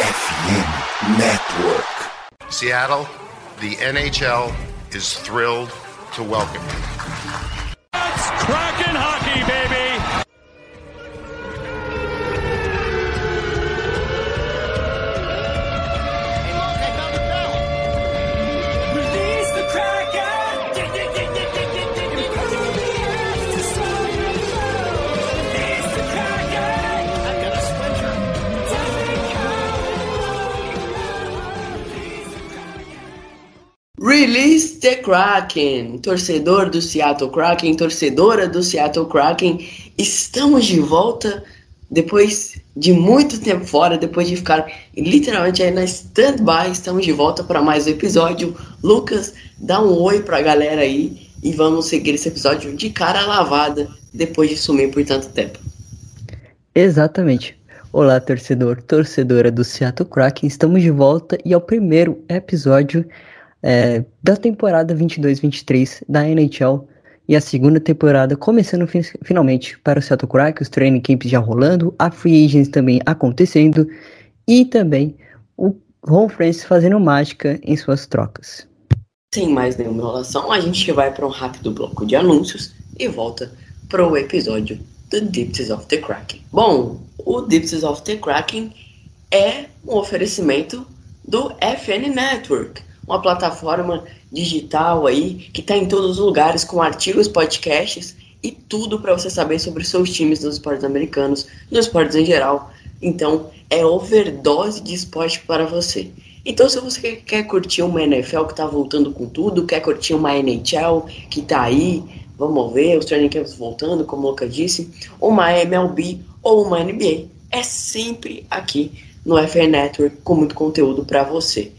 FM Network. Seattle, the NHL is thrilled to welcome you. It's Kraken Release the Kraken! Torcedor do Seattle Kraken, torcedora do Seattle Kraken, estamos de volta depois de muito tempo fora, depois de ficar literalmente aí na stand-by, estamos de volta para mais um episódio. Lucas, dá um oi pra galera aí e vamos seguir esse episódio de cara lavada depois de sumir por tanto tempo. Exatamente. Olá, torcedor, torcedora do Seattle Kraken, estamos de volta e é o primeiro episódio é, da temporada 22-23 da NHL e a segunda temporada começando fi- finalmente para o Seattle Kraken, os training camps já rolando, a free agents também acontecendo e também o Ron Francis fazendo mágica em suas trocas. Sem mais nenhuma enrolação, a gente vai para um rápido bloco de anúncios e volta para o episódio do Dipsies of the Kraken. Bom, o Dipsies of the Kraken é um oferecimento do FN Network, uma plataforma digital aí que está em todos os lugares com artigos, podcasts e tudo para você saber sobre seus times nos esportes americanos, nos esportes em geral. Então, é overdose de esporte para você. Então, se você quer, curtir uma NFL que tá voltando com tudo, quer curtir uma NHL que tá aí, vamos ver, os training camps voltando, como o Lucas disse, uma MLB ou uma NBA, é sempre aqui no FN Network com muito conteúdo para você.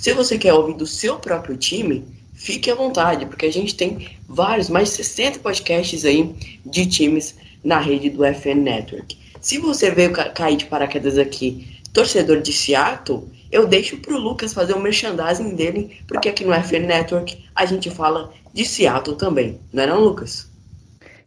Se você quer ouvir do seu próprio time, fique à vontade, porque a gente tem vários, mais de 60 podcasts aí de times na rede do FN Network. Se você veio ca- cair de paraquedas aqui, torcedor de Seattle, eu deixo pro Lucas fazer o merchandising dele, porque aqui no FN Network a gente fala de Seattle também, não é não, Lucas?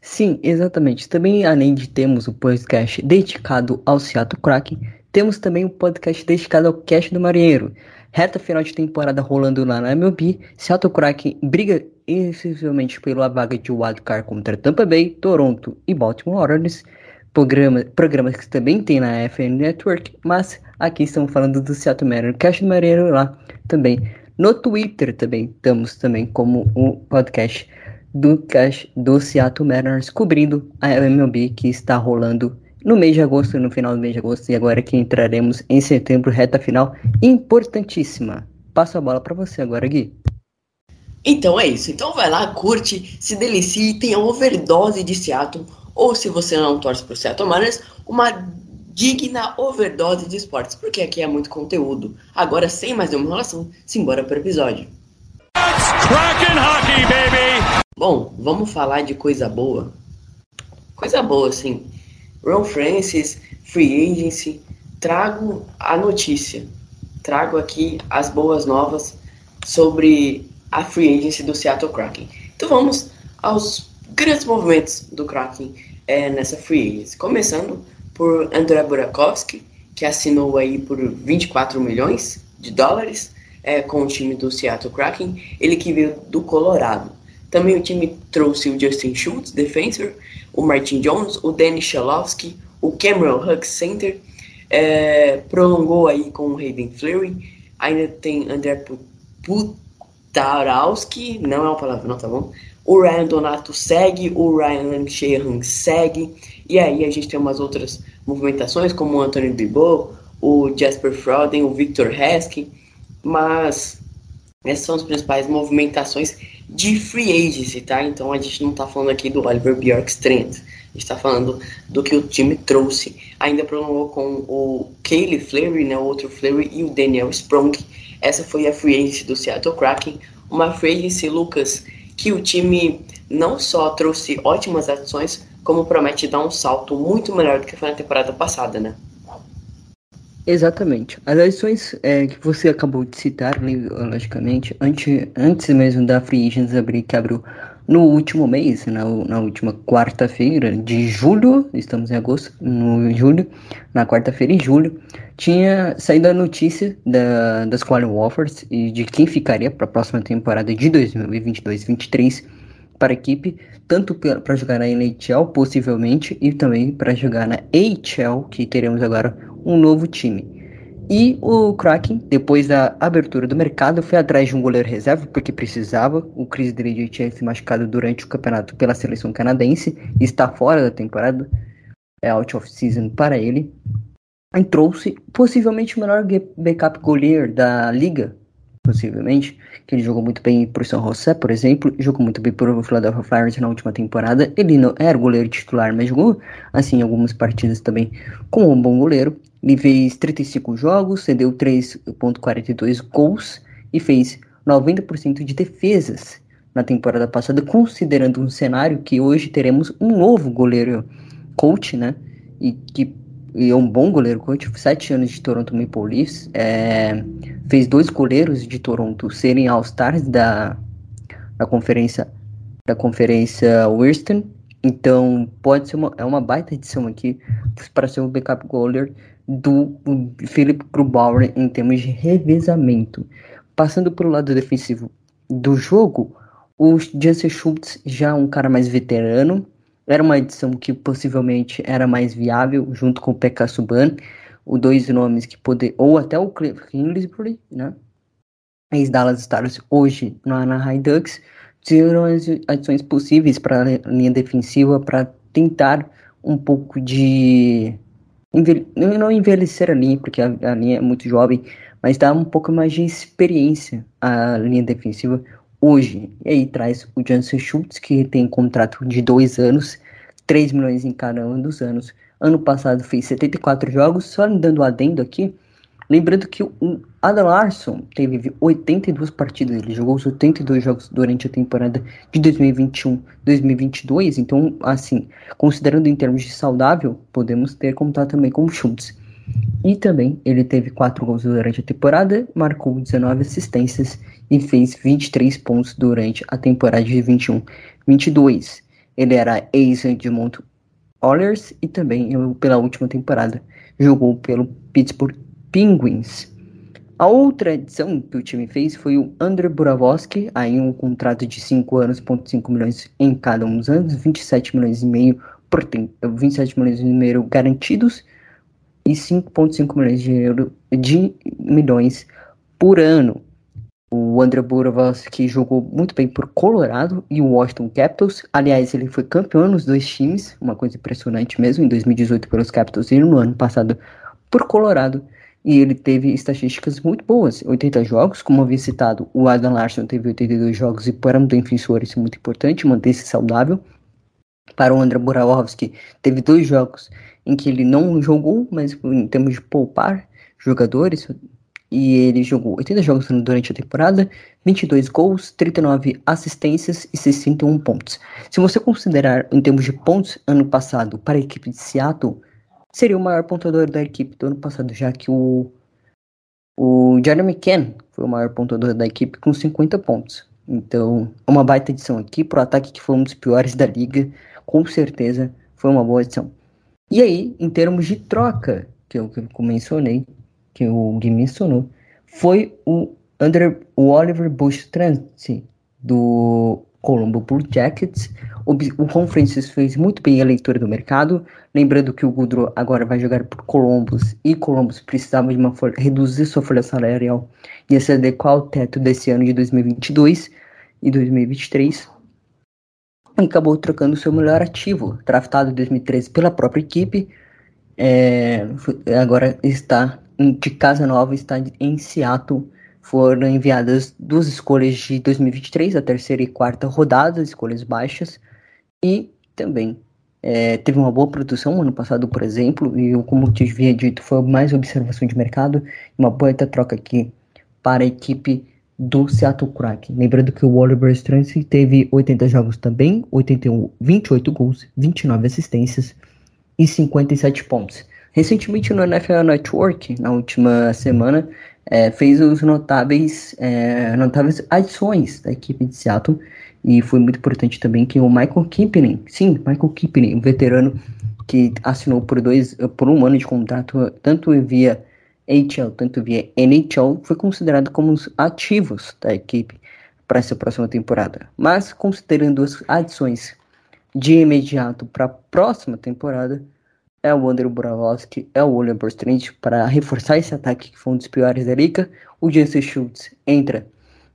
Sim, exatamente. Também, além de termos o podcast dedicado ao Seattle Kraken, temos também o podcast dedicado ao Cast do Marinheiro. Reta final de temporada rolando lá na MLB, Seattle Kraken briga exclusivamente pela vaga de wildcard contra Tampa Bay, Toronto e Baltimore Orioles. Programa, programas que também tem na FN Network, mas aqui estamos falando do Seattle Mariners, Cast do Marinheiro lá também. No Twitter também estamos também como o podcast do Cash do Seattle Mariners cobrindo a MLB que está rolando no mês de agosto, no final do mês de agosto, e agora que entraremos em setembro, reta final importantíssima. Passo a bola para você agora, Gui. Então é isso. Então vai lá, curte, se delicie, tenha overdose de Seattle, ou se você não torce pro Seattle Mariners, uma digna overdose de esportes, porque aqui é muito conteúdo. Agora, sem mais nenhuma enrolação, simbora pro episódio. It's Kraken hockey, baby! Bom, vamos falar de coisa boa. Coisa boa, assim. Ron Francis, Free Agency. Trago a notícia. Trago aqui as boas novas sobre a Free Agency do Seattle Kraken. Então vamos aos grandes movimentos do Kraken é, nessa Free Agency. Começando por André Burakovsky, que assinou aí por 24 milhões de dólares é, com o time do Seattle Kraken. Ele que veio do Colorado. Também o time trouxe o Justin Schultz, defensor, o Martin Jones, o Danny Shalowski, o Cameron Huck Center, é, prolongou aí com o Hayden Fleury, ainda tem André Pu- Putarowski, não é uma palavra não, tá bom? O Ryan Donato segue, o Ryan Sheehan segue, e aí a gente tem umas outras movimentações, como o Anthony Bibo, o Jasper Froden, o Victor Heskey, mas essas são as principais movimentações de free agency, tá? Então a gente não tá falando aqui do Oliver Bjorkstrand. A gente tá falando do que o time trouxe. Ainda prolongou com o Kaylee Fleury, né? O outro Fleury e o Daniel Sprong. Essa foi a free agency do Seattle Kraken. Uma free agency, Lucas, que o time não só trouxe ótimas ações, como promete dar um salto muito melhor do que foi na temporada passada, né? Exatamente. As adições é, que você acabou de citar, né, logicamente, antes, antes mesmo da Free Agents abrir, que abriu no último mês, na, na última quarta-feira de julho, estamos em agosto, no julho, na quarta-feira em julho, tinha saído a notícia da, das Quality Offers e de quem ficaria para a próxima temporada de 2022-23 para a equipe, tanto para jogar na NHL, possivelmente, e também para jogar na AHL, que teremos agora um novo time. E o Kraken, depois da abertura do mercado, foi atrás de um goleiro reserva, porque precisava. O Chris Dredd tinha se machucado durante o campeonato pela seleção canadense e está fora da temporada. É out of season para ele. E trouxe possivelmente o melhor backup goleiro da liga, possivelmente, que ele jogou muito bem o São José, por exemplo, jogou muito bem para o Philadelphia Flyers na última temporada. Ele não era goleiro titular, mas jogou assim algumas partidas também como um bom goleiro. Ele fez 35 jogos, cedeu 3.42 gols e fez 90% de defesas na temporada passada, considerando um cenário que hoje teremos um novo goleiro coach, né? E que e é um bom goleiro coach, sete anos de Toronto Maple Leafs, é, fez dois goleiros de Toronto serem All-Stars da, da conferência da conferência Winston, então pode ser uma, é uma baita edição aqui para ser o backup goaler do Philip Grubauer em termos de revezamento. Passando pelo lado defensivo do jogo, o Jansen Schultz já um cara mais veterano, era uma edição que possivelmente era mais viável, junto com o PK Subban, os dois nomes que poder, ou até o Kingsbury, né? Ex-Dallas Stars, hoje no Anaheim Ducks, tiveram as adições possíveis para a linha defensiva para tentar um pouco de envelhe... não envelhecer a linha, porque a, a, linha é muito jovem, mas dar um pouco mais de experiência à linha defensiva hoje. E aí traz o Jansen Schultz, que tem contrato de dois anos, 3 milhões em cada um dos anos. Ano passado fez 74 jogos, só dando adendo aqui, lembrando que o Adam Larson teve 82 partidas, ele jogou os 82 jogos durante a temporada de 2021-2022, então, assim, considerando em termos de saudável, podemos ter contato também com o Schultz. E também ele teve 4 gols durante a temporada, marcou 19 assistências e fez 23 pontos durante a temporada de 21-22. Ele era ex-Edmont Oilers e também pela última temporada jogou pelo Pittsburgh Penguins. A outra edição que o time fez foi o André Buravosky, aí um contrato de 5 anos, 5 milhões em cada um dos anos, 27 milhões e meio por tempo, 27 milhões e meio garantidos e 5,5 milhões de, euro, de milhões por ano. O André Buravosky jogou muito bem por Colorado e o Washington Capitals. Aliás, ele foi campeão nos dois times, uma coisa impressionante mesmo, em 2018 pelos Capitals e no ano passado por Colorado. E ele teve estatísticas muito boas, 80 jogos, como havia citado, o Adam Larson teve 82 jogos e para um defensor isso é muito importante, manter-se saudável. Para o André Buravovski, teve dois jogos em que ele não jogou, mas em termos de poupar jogadores, e ele jogou 80 jogos durante a temporada, 22 gols, 39 assistências e 61 pontos. Se você considerar em termos de pontos ano passado para a equipe de Seattle, seria o maior pontuador da equipe do ano passado, já que o o Jeremy Ken foi o maior pontuador da equipe com 50 pontos. Então, é uma baita edição aqui para o ataque que foi um dos piores da liga, com certeza foi uma boa edição. E aí, em termos de troca, que eu, que eu mencionei, que o Gui mencionou, foi o, Under, o Oliver Bush Trance do Colombo Blue Jackets. O, o fez muito bem a leitura do mercado, lembrando que o Goodrow agora vai jogar por Columbus e Columbus precisava de uma folha, reduzir sua folha salarial e se adequar ao teto desse ano de 2022 e 2023 acabou trocando seu melhor ativo, draftado em 2013 pela própria equipe. É, agora está de casa nova, está em Seattle. Foram enviadas duas escolhas de 2023, a terceira e quarta rodada, escolhas baixas. E também é, teve uma boa produção ano passado, por exemplo, e como eu te havia dito, foi mais observação de mercado, uma boa troca aqui para a equipe do Seattle Kraken. Lembrando que o Oliver Strange teve 80 jogos também, 81, 28 gols, 29 assistências e 57 pontos. Recentemente no NFL Network, na última semana, é, fez os notáveis, é, notáveis adições da equipe de Seattle e foi muito importante também que o Michael Kipling, sim, Michael Kipling, um veterano que assinou por dois, por um ano de contrato, tanto via HL, tanto via NHL, foi considerado como os ativos da equipe para essa próxima temporada. Mas considerando as adições de imediato para a próxima temporada, é o Wander Borawski, é o William Borstrand para reforçar esse ataque que foi um dos piores da liga. O Jesse Schultz entra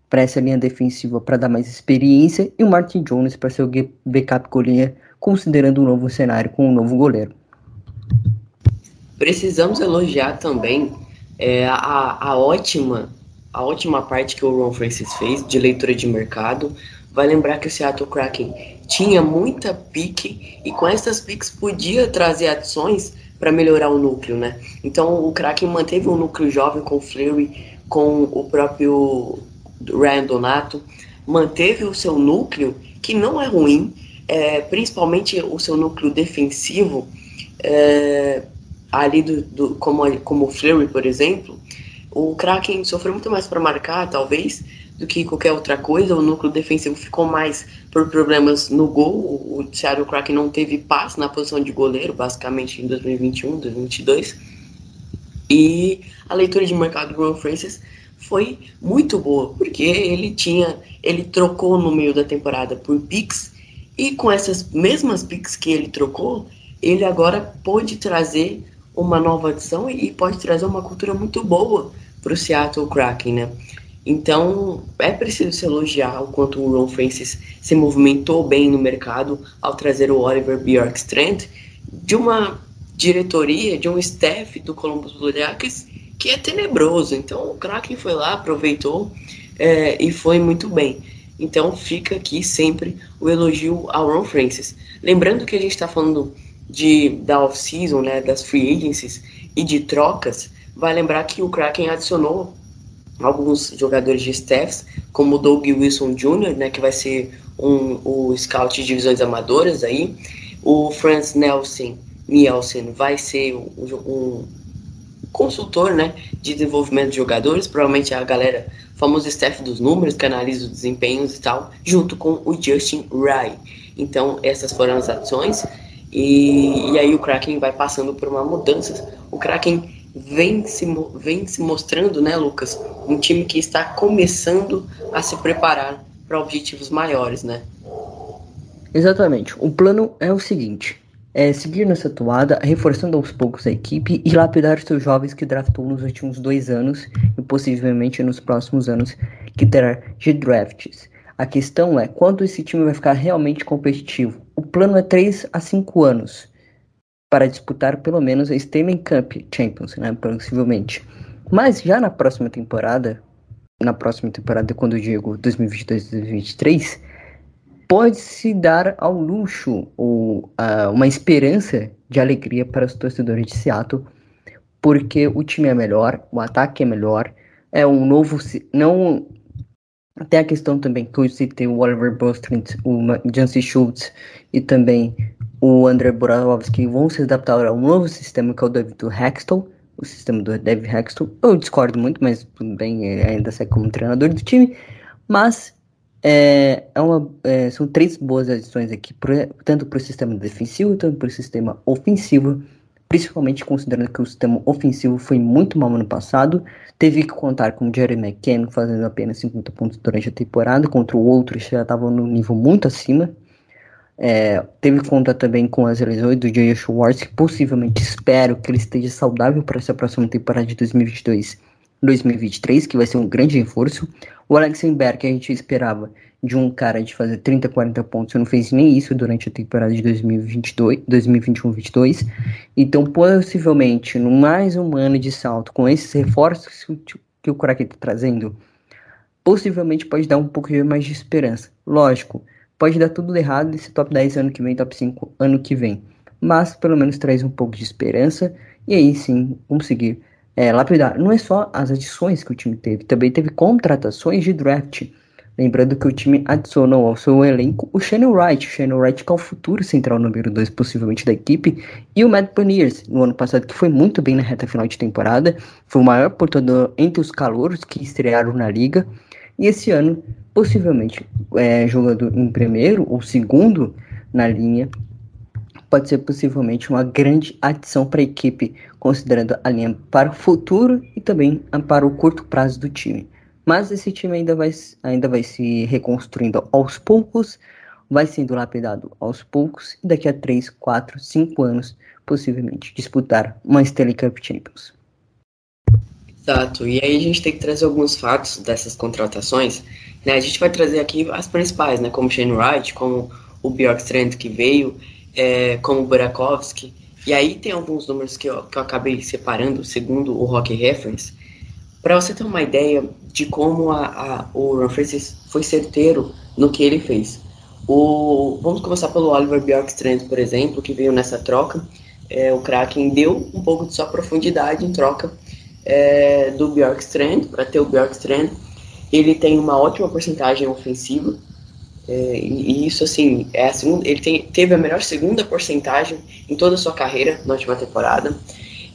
para essa linha defensiva para dar mais experiência e o Martin Jones para ser o backup goleiro, considerando um novo cenário com um novo goleiro. Precisamos elogiar também é, a, a ótima a ótima parte que o Ron Francis fez de leitura de mercado. Vai lembrar que o Seattle Kraken tinha muita pique e com essas piques podia trazer adições para melhorar o núcleo, né? Então o Kraken manteve um núcleo jovem com o Fleury, com o próprio Ryan Donato, manteve o seu núcleo, que não é ruim, é, principalmente o seu núcleo defensivo, é, ali do, do, como, como o Fleury, por exemplo, o Kraken sofreu muito mais para marcar, talvez, do que qualquer outra coisa. O núcleo defensivo ficou mais por problemas no gol. O Seattle Kraken não teve paz na posição de goleiro, basicamente, em 2021, 2022. E a leitura de mercado do Ron Francis foi muito boa, porque ele tinha, ele trocou no meio da temporada por picks e com essas mesmas picks que ele trocou, ele agora pôde trazer uma nova adição e pode trazer uma cultura muito boa para o Seattle Kraken, né? Então é preciso se elogiar o quanto o Ron Francis se movimentou bem no mercado ao trazer o Oliver Bjorkstrand de uma diretoria, de um staff do Columbus Blue Jackets que é tenebroso. Então o Kraken foi lá, aproveitou é, e foi muito bem. Então fica aqui sempre o elogio ao Ron Francis. Lembrando que a gente está falando de, da off-season, né, das free agencies e de trocas, vai lembrar que o Kraken adicionou alguns jogadores de staffs, como o Doug Wilson Jr., né, que vai ser um, o scout de divisões amadoras aí, o Franz Nelson Nielsen vai ser um, um consultor né, de desenvolvimento de jogadores, provavelmente a galera, famoso staff dos números, que analisa os desempenhos e tal, junto com o Justin Rye. Então, essas foram as ações. E, e aí o Kraken vai passando por uma mudança. O Kraken vem se, vem se mostrando, né, Lucas, um time que está começando a se preparar para objetivos maiores, né? Exatamente. O plano é o seguinte: é seguir nessa toada, reforçando aos poucos a equipe e lapidar seus jovens que draftou nos últimos dois anos e possivelmente nos próximos anos que terá de drafts. A questão é quando esse time vai ficar realmente competitivo. O plano é 3 a 5 anos para disputar pelo menos a Stanley Cup Champions, né, possivelmente. Mas já na próxima temporada, na próxima temporada, quando eu digo 2022-2023, pode-se dar ao luxo ou uh, uma esperança de alegria para os torcedores de Seattle, porque o time é melhor, o ataque é melhor, é um novo. Não. Tem a questão também que eu citei o Oliver Bostrand, o Jancy Schultz e também o André Borovski vão se adaptar a um novo sistema que é o do Hextall, o sistema do David Hextall. Eu discordo muito, mas tudo bem, ainda segue como treinador do time. Mas é, é uma, é, são três boas adições aqui, pro, tanto para o sistema defensivo, tanto para o sistema ofensivo, principalmente considerando que o sistema ofensivo foi muito mal no passado. Teve que contar com o Jerry McKenna fazendo apenas 50 pontos durante a temporada, contra o outro já estava no nível muito acima. É, teve conta também com as lesões do Jay Schwartz, que possivelmente espero que ele esteja saudável para essa próxima temporada de 2022 2023, que vai ser um grande reforço. O Alexenberg, que a gente esperava de um cara de fazer 30, 40 pontos, não fez nem isso durante a temporada de 2022, 2021-22. Então, possivelmente, no mais um ano de salto, com esses reforços que o Kraken está trazendo, possivelmente pode dar um pouco mais de esperança. Lógico, pode dar tudo errado esse top 10 ano que vem, top 5 ano que vem. Mas pelo menos traz um pouco de esperança e aí sim conseguir é, lapidar. Não é só as adições que o time teve, também teve contratações de draft. Lembrando que o time adicionou ao seu elenco o Shannon Wright, o Shannon Wright que é o futuro central número 2 possivelmente da equipe, e o Matt Beniers, no ano passado que foi muito bem na reta final de temporada, foi o maior portador entre os calouros que estrearam na liga, e esse ano, possivelmente, é, jogando em primeiro ou segundo na linha, pode ser possivelmente uma grande adição para a equipe, considerando a linha para o futuro e também para o curto prazo do time. Mas esse time ainda vai, ainda vai se reconstruindo aos poucos, vai sendo lapidado aos poucos, e daqui a 3, 4, 5 anos, possivelmente, disputar uma Stanley Cup Champions. Exato, e aí a gente tem que trazer alguns fatos dessas contratações. Né? A gente vai trazer aqui as principais, né? como Shane Wright, como o Bjorkstrand que veio, é, como o Burakovsky. E aí tem alguns números que eu, que eu acabei separando, segundo o Rock Reference, para você ter uma ideia de como a, a, o Ron Francis foi certeiro no que ele fez. O, vamos começar pelo Oliver Bjorkstrand, por exemplo, que veio nessa troca. É, o Kraken deu um pouco de sua profundidade em troca é, do Bjorkstrand, para ter o Bjorkstrand. Ele tem uma ótima porcentagem ofensiva, é, e isso, assim, é a segunda, ele tem, teve a melhor segunda porcentagem em toda a sua carreira na última temporada.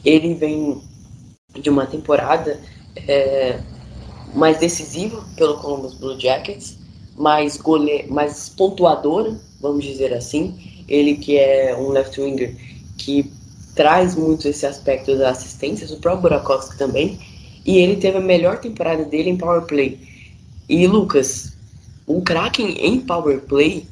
Ele vem de uma temporada é, mais decisiva pelo Columbus Blue Jackets, mais, gole, mais pontuadora, vamos dizer assim. Ele que é um left winger que traz muito esse aspecto das assistências, o próprio Burakovsky também, e ele teve a melhor temporada dele em power play. E Lucas, o Kraken em power play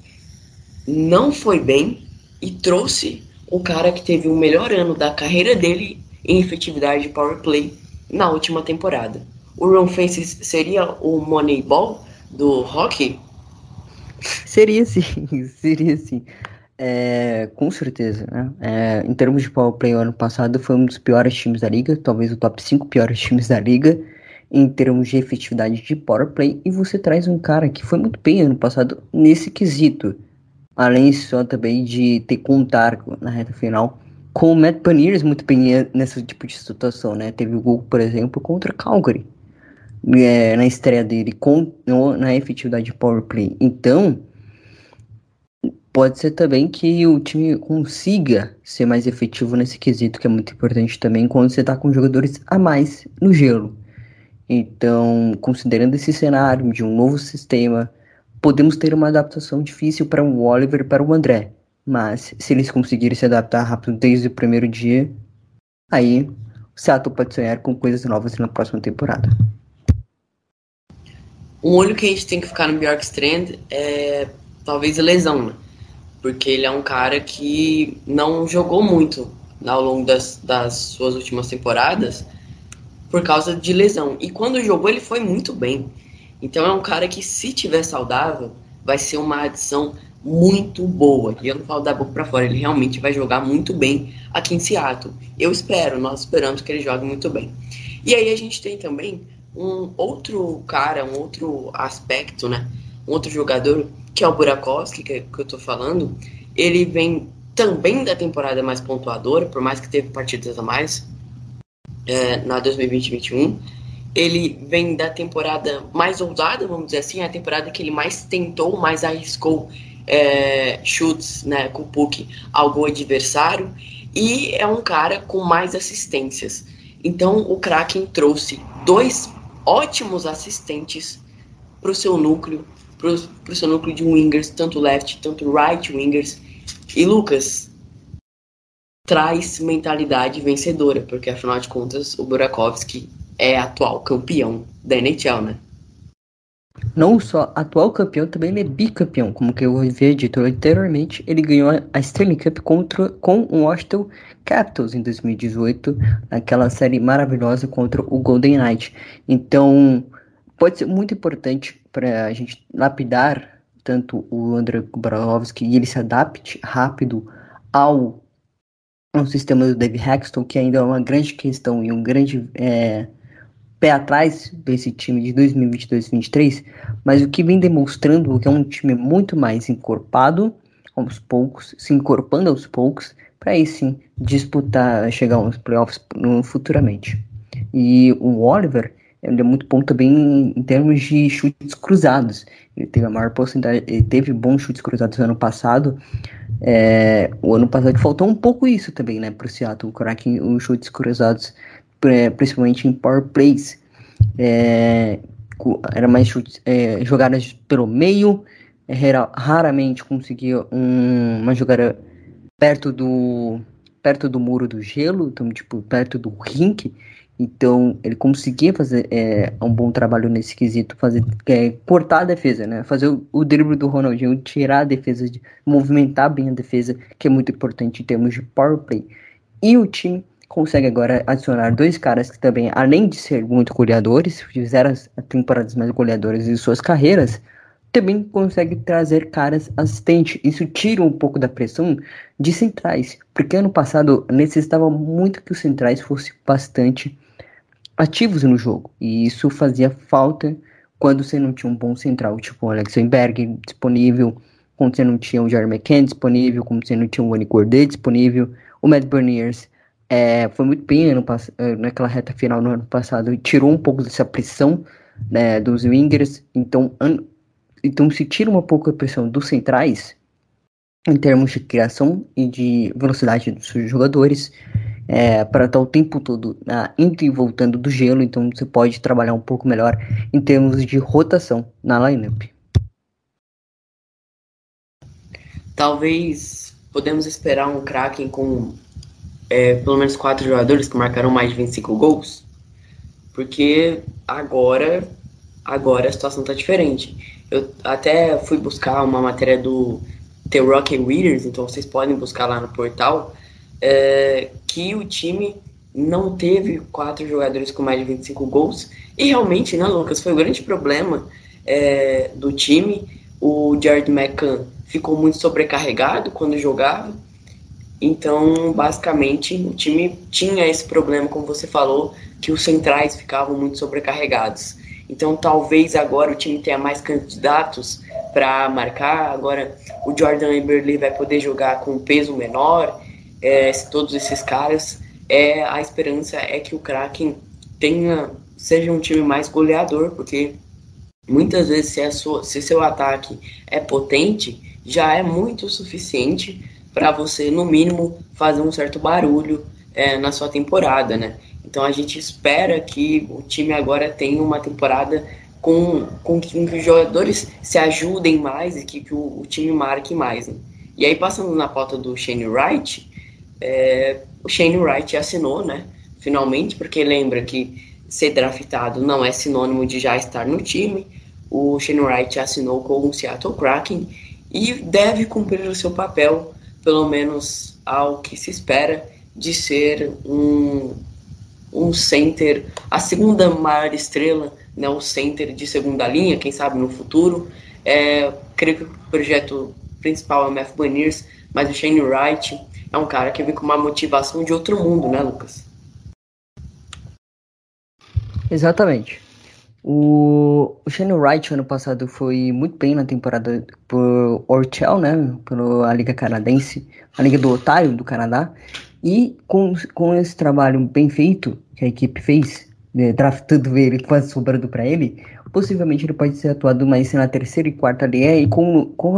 não foi bem e trouxe o cara que teve o melhor ano da carreira dele em efetividade de power play na última temporada. O Ron Francis seria o Moneyball do hockey? Seria sim, seria sim. É, com certeza, né? É, em termos de power play, ano passado foi um dos piores times da liga, talvez o top 5 piores times da liga, em termos de efetividade de power play, e você traz um cara que foi muito bem ano passado nesse quesito. Além só também de ter contar na reta final com o Matt Paniers muito bem nesse tipo de situação, né? Teve o gol, por exemplo, contra Calgary é, na estreia dele com, na efetividade de power play. Então, pode ser também que o time consiga ser mais efetivo nesse quesito, que é muito importante também quando você está com jogadores a mais no gelo. Então, considerando esse cenário de um novo sistema, podemos ter uma adaptação difícil para o Oliver e para o André. Mas se eles conseguirem se adaptar rápido desde o primeiro dia, aí o Seattle pode sonhar com coisas novas na próxima temporada. Um olho que a gente tem que ficar no Bjorkstrand é talvez lesão, né? Porque ele é um cara que não jogou muito ao longo das, das suas últimas temporadas por causa de lesão. E quando jogou, ele foi muito bem. Então é um cara que, se tiver saudável, vai ser uma adição muito boa. E eu não falo da boca para fora, ele realmente vai jogar muito bem aqui em Seattle. Eu espero, nós esperamos que ele jogue muito bem. E aí a gente tem também um outro cara, um outro aspecto, né? Um outro jogador, que é o Burakovsky, que, que eu tô falando. Ele vem também da temporada mais pontuadora, por mais que teve partidas a mais é, na 2020-21. Ele vem da temporada mais ousada, vamos dizer assim, a temporada que ele mais tentou, mais arriscou é, chutes né, com o puck ao gol adversário. E é um cara com mais assistências. Então o Kraken trouxe dois ótimos assistentes para o seu núcleo, para o seu núcleo de wingers, tanto left, tanto right wingers. E Lucas traz mentalidade vencedora, porque afinal de contas o Burakovsky é atual campeão da NHL, né? Não só atual campeão, também ele é bicampeão, como que eu havia dito anteriormente. Ele ganhou a Stanley Cup contra, com o Washington Capitals em 2018, naquela série maravilhosa contra o Golden Knight. Então, pode ser muito importante para a gente lapidar tanto o André Kubarovski e ele se adapte rápido ao, ao sistema do Dave Hexton, que ainda é uma grande questão e um grande. É, pé atrás desse time de 2022-2023, mas o que vem demonstrando que é um time muito mais encorpado aos poucos, se encorpando aos poucos, para aí sim disputar, chegar aos playoffs no, futuramente. E o Oliver ele é muito bom também em termos de chutes cruzados. Ele teve a maior porcentagem, ele teve bons chutes cruzados no ano passado. É, o ano passado faltou um pouco isso também, né, para o Seattle, Kraken, os chutes cruzados, principalmente em power plays. É, era mais chutes, é, jogadas pelo meio, era, raramente conseguia um, uma jogada perto do perto do muro do gelo, então tipo perto do rink, então, ele conseguia fazer é, um bom trabalho nesse quesito, fazer é, cortar a defesa, né? Fazer o, o drible do Ronaldinho, tirar a defesa, de, movimentar bem a defesa, que é muito importante em termos de power play. E o time consegue agora adicionar dois caras que também, além de ser muito goleadores, fizeram as temporadas mais goleadoras de suas carreiras, também consegue trazer caras assistentes. Isso tira um pouco da pressão de centrais, porque ano passado necessitava muito que os centrais fossem bastante ativos no jogo. E isso fazia falta quando você não tinha um bom central, tipo o Alexenberg disponível, quando você não tinha o Jeremy McCann disponível, quando você não tinha o Wani Cordet disponível, o Matt Berniers é, foi muito bem ano, é, naquela reta final no ano passado, tirou um pouco dessa pressão né, dos wingers, então, an, então se tira um pouco a pressão dos centrais, em termos de criação e de velocidade dos jogadores, é, para estar o tempo todo ah, indo e voltando do gelo, então você pode trabalhar um pouco melhor em termos de rotação na lineup. Talvez podemos esperar um Kraken com é, pelo menos quatro jogadores que marcaram mais de 25 gols, porque agora agora a situação está diferente. Eu até fui buscar uma matéria do The Rocket Readers, então vocês podem buscar lá no portal é, que o time não teve quatro jogadores com mais de 25 gols. E realmente, né, Lucas, foi o grande problema é, do time. O Jared McCann ficou muito sobrecarregado quando jogava. Então, basicamente, o time tinha esse problema, como você falou, que os centrais ficavam muito sobrecarregados. Então, talvez agora o time tenha mais candidatos para marcar. Agora, o Jordan Eberle vai poder jogar com peso menor é, todos esses caras, é a esperança é que o Kraken tenha seja um time mais goleador, porque muitas vezes se, sua, se seu ataque é potente, já é muito suficiente para você, no mínimo, fazer um certo barulho é, na sua temporada, né? Então a gente espera que o time agora tenha uma temporada com, com que os jogadores se ajudem mais e que, que o, o, time marque mais. Né? E aí, passando na pauta do Shane Wright, é, o Shane Wright assinou, né? Finalmente, porque lembra que ser draftado não é sinônimo de já estar no time. O Shane Wright assinou com o Seattle Kraken e deve cumprir o seu papel, pelo menos ao que se espera, de ser um, um center, a segunda maior estrela, né, o center de segunda linha, quem sabe no futuro. É, creio que o projeto principal é o Matt Baniers, mas o Shane Wright é um cara que vem com uma motivação de outro mundo, né, Lucas? Exatamente. O, o Shane Wright ano passado foi muito bem na temporada por Orchel, né? Pela Liga Canadense, a Liga do Otário do Canadá. E com, com esse trabalho bem feito que a equipe fez, draftando ele, quase sobrando para ele, possivelmente ele pode ser atuado mais na terceira e quarta linha e com, com,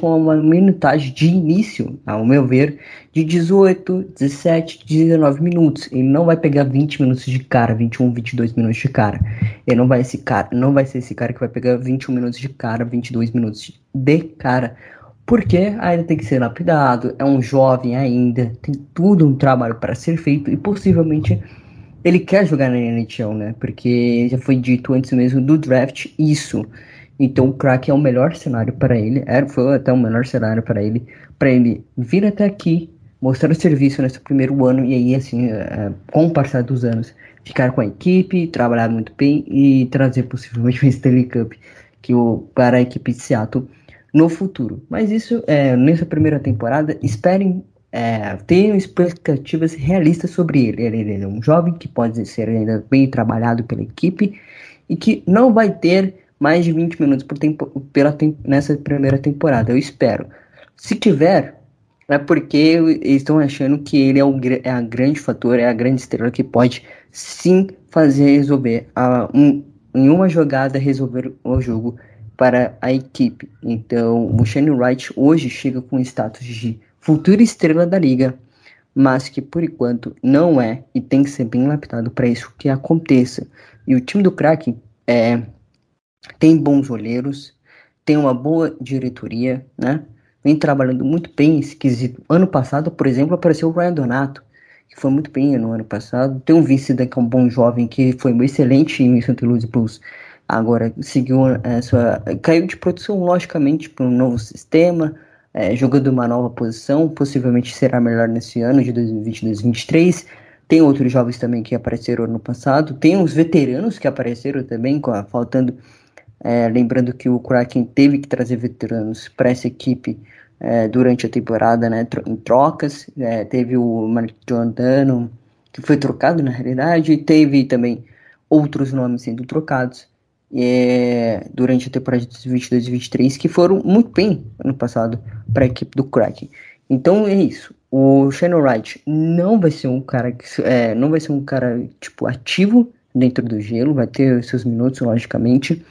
com uma minutagem de início, ao meu ver, de 18, 17, 19 minutos. Ele não vai pegar 20 minutos de cara, 21, 22 minutos de cara. Ele não vai, esse cara, não vai ser esse cara que vai pegar 21 minutos de cara, 22 minutos de cara. Porque ainda tem que ser lapidado, é um jovem ainda, tem tudo um trabalho para ser feito e possivelmente ele quer jogar na NHL, né? Porque já foi dito antes mesmo do draft isso. Então o crack é o melhor cenário para ele, era, foi até o melhor cenário para ele, para ele vir até aqui, mostrar o serviço nesse primeiro ano e aí assim, é, com o passar dos anos, ficar com a equipe, trabalhar muito bem e trazer possivelmente o Stanley Cup que o, para a equipe de Seattle no futuro. Mas isso é, nessa primeira temporada, esperem é, tenho expectativas realistas sobre ele. ele. é um jovem que pode ser ainda bem trabalhado pela equipe e que não vai ter mais de 20 minutos por tempo, pela, nessa primeira temporada. Eu espero. Se tiver, é porque eles estão achando que ele é, o, é a grande fator, é a grande estrela que pode sim fazer resolver a, um, em uma jogada resolver o jogo para a equipe. Então, o Shane Wright hoje chega com status de futura estrela da liga, mas que por enquanto não é e tem que ser bem lapidado para isso que aconteça. E o time do Kraken é, tem bons olheiros, tem uma boa diretoria, né? Vem trabalhando muito bem esse quesito. Ano passado, por exemplo, apareceu o Ryan Donato, que foi muito bem no ano passado. Tem o Vince que é um bom jovem, que foi excelente em St. Louis Blues. Agora seguiu essa. caiu de produção, logicamente, para um novo sistema, é, jogando uma nova posição. Possivelmente será melhor nesse ano de 2020 2023. Tem outros jovens também que apareceram ano passado. Tem os veteranos que apareceram também, faltando. É, lembrando que o Kraken teve que trazer veteranos para essa equipe é, durante a temporada, né, em trocas. É, teve o Mark Giordano, que foi trocado na realidade, e teve também outros nomes sendo trocados é, durante a temporada de 2022 e 2023, que foram muito bem ano passado para a equipe do Kraken. Então é isso. O Shannon Wright não vai ser um cara que é, não vai ser um cara tipo ativo dentro do gelo, vai ter seus minutos logicamente,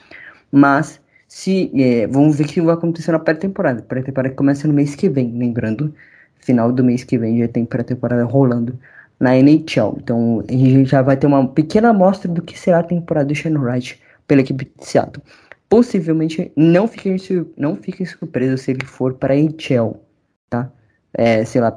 mas se é, vamos ver o que vai acontecer na pré-temporada. Pré-temporada começa no mês que vem, lembrando, final do mês que vem já tem pré-temporada rolando na NHL. Então a gente já vai ter uma pequena amostra do que será a temporada do Shannon Wright pela equipe de Seattle. Possivelmente não fiquem, não fiquem surpresos se ele for para a NHL, tá? É, sei lá,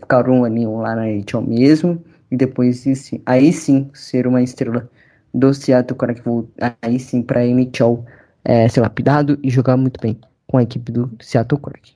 ficar um aninho lá na NHL mesmo e depois aí sim ser uma estrela do Seattle cara que vou aí sim para a NHL é, ser lapidado e jogar muito bem com a equipe do Seattle Kraken.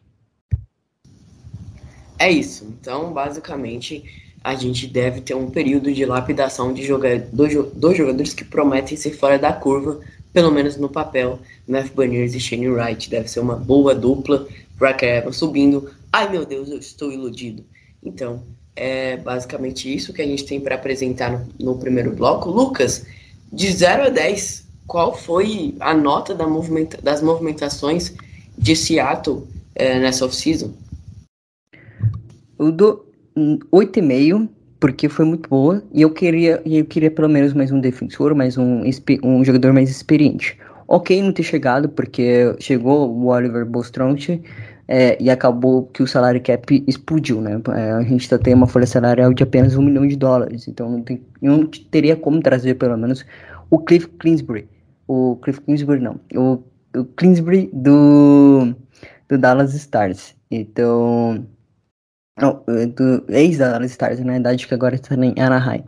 É isso. Então, basicamente, a gente deve ter um período de lapidação de dois, dois jogadores que prometem ser fora da curva, pelo menos no papel. Matthew Baniers e Shane Wright deve ser uma boa dupla. Brock Evans subindo. Ai meu Deus, eu estou iludido. Então, é basicamente isso que a gente tem para apresentar no, no, primeiro bloco. Lucas, de 0 a 10, qual foi a nota da movimenta das movimentações de Seattle é, nessa off-season? Eu dou 8,5, porque foi muito boa, e eu queria, eu queria pelo menos mais um defensor, mais um, um jogador mais experiente. Ok não ter chegado, porque chegou o Oliver Bostront é, e acabou que o salário cap explodiu, né? É, a gente tá, tem uma folha salarial de apenas um milhão de dólares, então não, tem, não teria como trazer pelo menos o Cliff Kingsbury. O Cliff Kingsbury não, o, o Kingsbury do, do Dallas Stars. Então, não, do ex da Dallas Stars, na verdade, que agora está em Anaheim.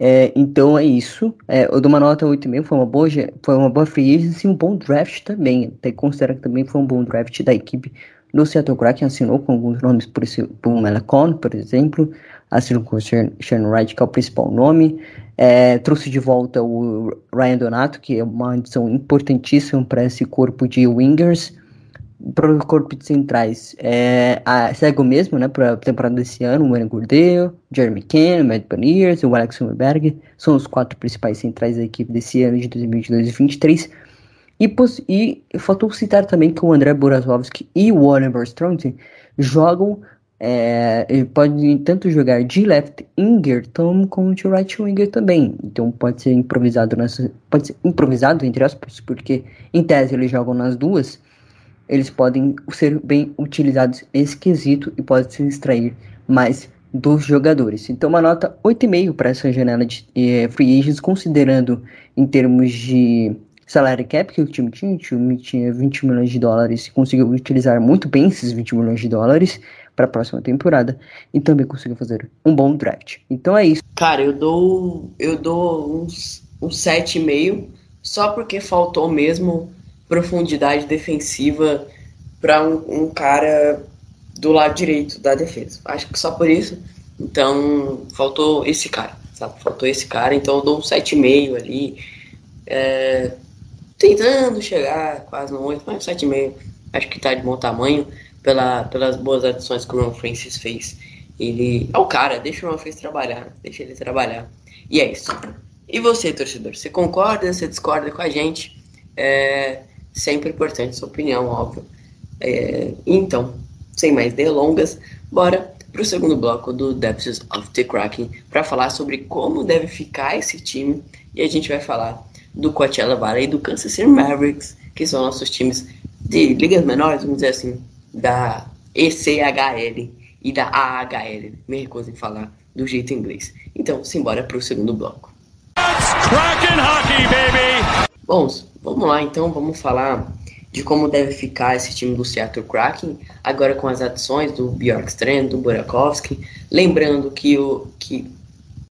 É, então é isso. É, eu dou uma nota 8,5, foi uma boa, foi uma boa free agency um bom draft também. Até considero que também foi um bom draft da equipe do Seattle Kraken, assinou com alguns nomes, por, esse, por Melacon, por exemplo, assinou com o Sean Wright, que é o principal nome. É, trouxe de volta o Ryan Donato, que é uma adição importantíssima para esse corpo de wingers para o corpo de centrais, é, a, segue o mesmo, né, para a temporada desse ano, o Mano Gordeu, Jeremy Ken, o Matt Paniers e o Alex Humberg, são os quatro principais centrais da equipe desse ano de 2022 e 2023. E, e faltou citar também que o André Borazowski e o Oliver Stronte jogam, é, podem tanto jogar de left winger como de right winger também. Então pode ser improvisado nessa, pode ser improvisado entre aspas, porque em tese eles jogam nas duas, eles podem ser bem utilizados nesse quesito e pode se extrair mais dos jogadores. Então, uma nota 8,5 para essa janela de eh, free agents, considerando em termos de salário cap que o time tinha, o time tinha 20 milhões de dólares e conseguiu utilizar muito bem esses 20 milhões de dólares para a próxima temporada e também conseguiu fazer um bom draft. Então é isso. Cara, eu dou eu dou uns, uns 7,5 só porque faltou mesmo profundidade defensiva para um, um, cara do lado direito da defesa. Acho que só por isso. Então, faltou esse cara, sabe? Faltou esse cara, então eu dou um 7,5 ali. É, tentando chegar quase no 8, mas 7,5 acho que tá de bom tamanho pela, pelas boas adições que o Ron Francis fez. Ele é o cara, deixa o Ron Francis trabalhar, deixa ele trabalhar. E é isso. E você, torcedor, você concorda, você discorda com a gente? É, Sempre importante sua opinião, óbvio. É, então, sem mais delongas, bora para o segundo bloco do Depths of the Kraken para falar sobre como deve ficar esse time e a gente vai falar do Coachella Valley e do Kansas City Mavericks, que são nossos times de ligas menores, vamos dizer assim, da ECHL e da AHL. Me recuso em falar do jeito inglês. Então, simbora para o segundo bloco. Kraken hockey, baby! Bons, vamos lá então, vamos falar de como deve ficar esse time do Seattle Kraken, agora com as adições do Bjorkstrand, do Burakovsky, lembrando que o, que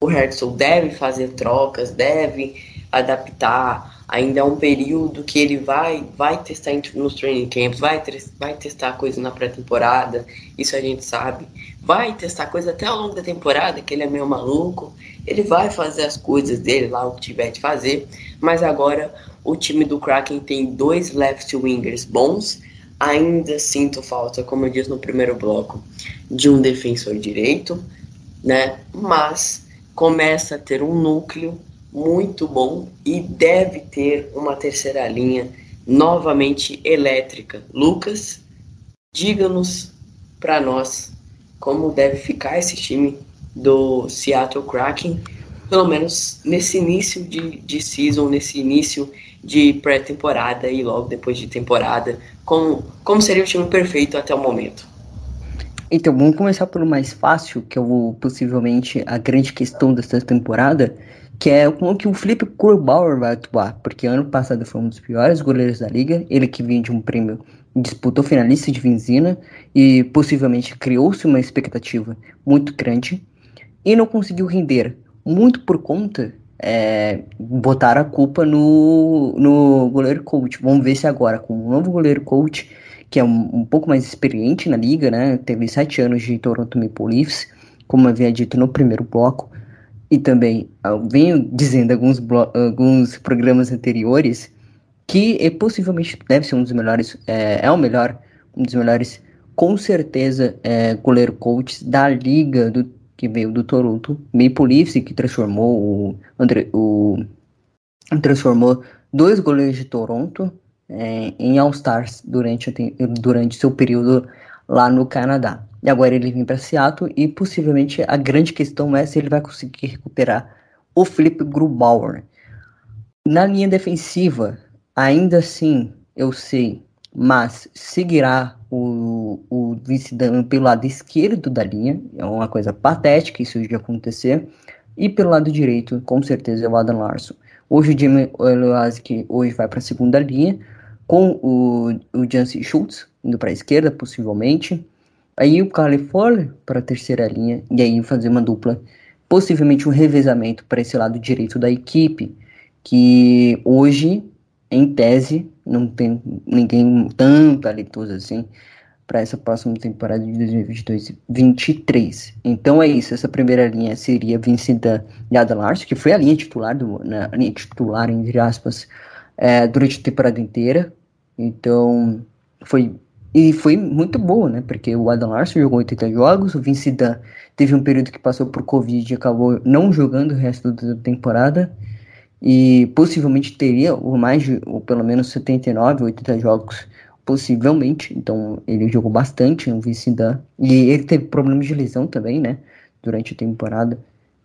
o Herzl deve fazer trocas, deve adaptar, ainda é um período que ele vai, vai testar nos training camps, vai, vai testar coisa na pré-temporada, isso a gente sabe, vai testar coisa até ao longo da temporada, que ele é meio maluco, ele vai fazer as coisas dele lá, o que tiver de fazer, mas agora o time do Kraken tem dois left wingers bons. Ainda sinto falta, como eu disse no primeiro bloco, de um defensor direito, né? Mas começa a ter um núcleo muito bom e deve ter uma terceira linha novamente elétrica. Lucas, diga-nos para nós como deve ficar esse time do Seattle Kraken, pelo menos nesse início de, de season, nesse início de pré-temporada e logo depois de temporada, como, como seria o time perfeito até o momento? Então, vamos começar pelo mais fácil, que é o, possivelmente a grande questão dessa temporada, que é como que o Felipe Kurbauer vai atuar, porque ano passado foi um dos piores goleiros da liga, ele que vinha de um prêmio, disputou finalista de Vinzina e possivelmente criou-se uma expectativa muito grande e não conseguiu render, muito por conta é, botar a culpa no, no goleiro coach. Vamos ver se agora, com o novo goleiro coach, que é um, um, pouco mais experiente na liga, né? Teve sete anos de Toronto Maple Leafs, como havia dito no primeiro bloco, e também eu venho dizendo alguns, alguns programas anteriores que é, possivelmente deve ser um dos melhores, é, é o melhor, um dos melhores, com certeza, é, goleiro coach da liga do que veio do Toronto Maple Leafs que transformou o, André, o transformou dois goleiros de Toronto é, em All-Stars durante, durante seu período lá no Canadá. E agora ele vem para Seattle e possivelmente a grande questão é se ele vai conseguir recuperar o Flip Grubauer. Na linha defensiva, ainda assim, eu sei, mas seguirá o, o vice-dano pelo lado esquerdo da linha, é uma coisa patética isso de acontecer, e pelo lado direito, com certeza, é o Adam Larson. Hoje o Jimmy que hoje vai para a segunda linha, com o, o Jancy Schultz indo para a esquerda, possivelmente. Aí o California para a terceira linha, e aí fazer uma dupla, possivelmente um revezamento para esse lado direito da equipe, que hoje, em tese, não tem ninguém tão talentoso assim para essa próxima temporada de 2022-23. Então é isso, essa primeira linha seria Vincent e Adam Larson, que foi a linha titular, do, na, linha titular, entre aspas, é, durante a temporada inteira. Então foi e foi muito boa, né? Porque o Adam Larson jogou 80 jogos, o Vince Dan teve um período que passou por Covid e acabou não jogando o resto da temporada e possivelmente teria ou mais de, ou pelo menos 79, 80 jogos, possivelmente. Então ele jogou bastante no vice-dan. E ele teve problemas de lesão também, né? Durante a temporada.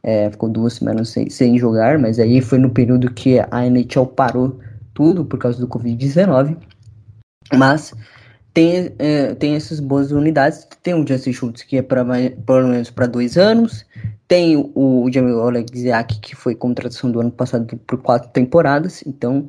É, ficou duas semanas sem, sem jogar, mas aí foi no período que a NHL parou tudo por causa do Covid-19. Mas tem, é, tem essas boas unidades. Tem o Justin Schultz, que é para pelo menos para dois anos. Tem o, o Jamil Oleksiak, que foi contratação do ano passado por quatro temporadas, então,